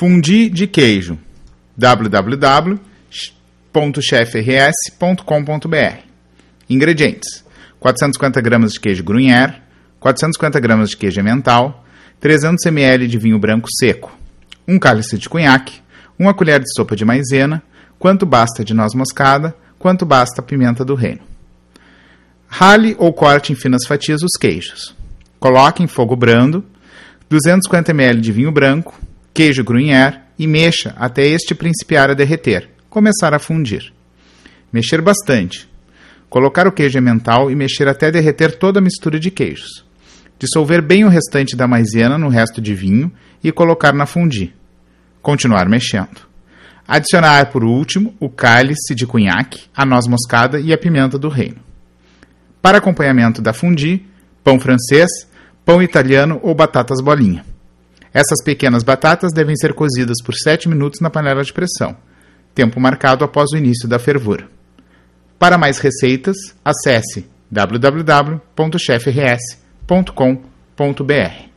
Fundi de queijo. www.chefrs.com.br Ingredientes: 450 gramas de queijo gruyère, 450 gramas de queijo emmental, 300 ml de vinho branco seco, um cálice de cunhaque, uma colher de sopa de maizena, quanto basta de noz moscada, quanto basta pimenta do reino. Rale ou corte em finas fatias os queijos. Coloque em fogo brando 250 ml de vinho branco, queijo gruyère e mexa até este principiar a derreter, começar a fundir. Mexer bastante. Colocar o queijo emmental e mexer até derreter toda a mistura de queijos. Dissolver bem o restante da maisena no resto de vinho e colocar na fundi. Continuar mexendo. Adicionar por último o cálice de cunhaque, a noz moscada e a pimenta do reino. Para acompanhamento da fundi, pão francês, pão italiano ou batatas bolinha. Essas pequenas batatas devem ser cozidas por 7 minutos na panela de pressão, tempo marcado após o início da fervura. Para mais receitas, acesse www.chefrs.com.br.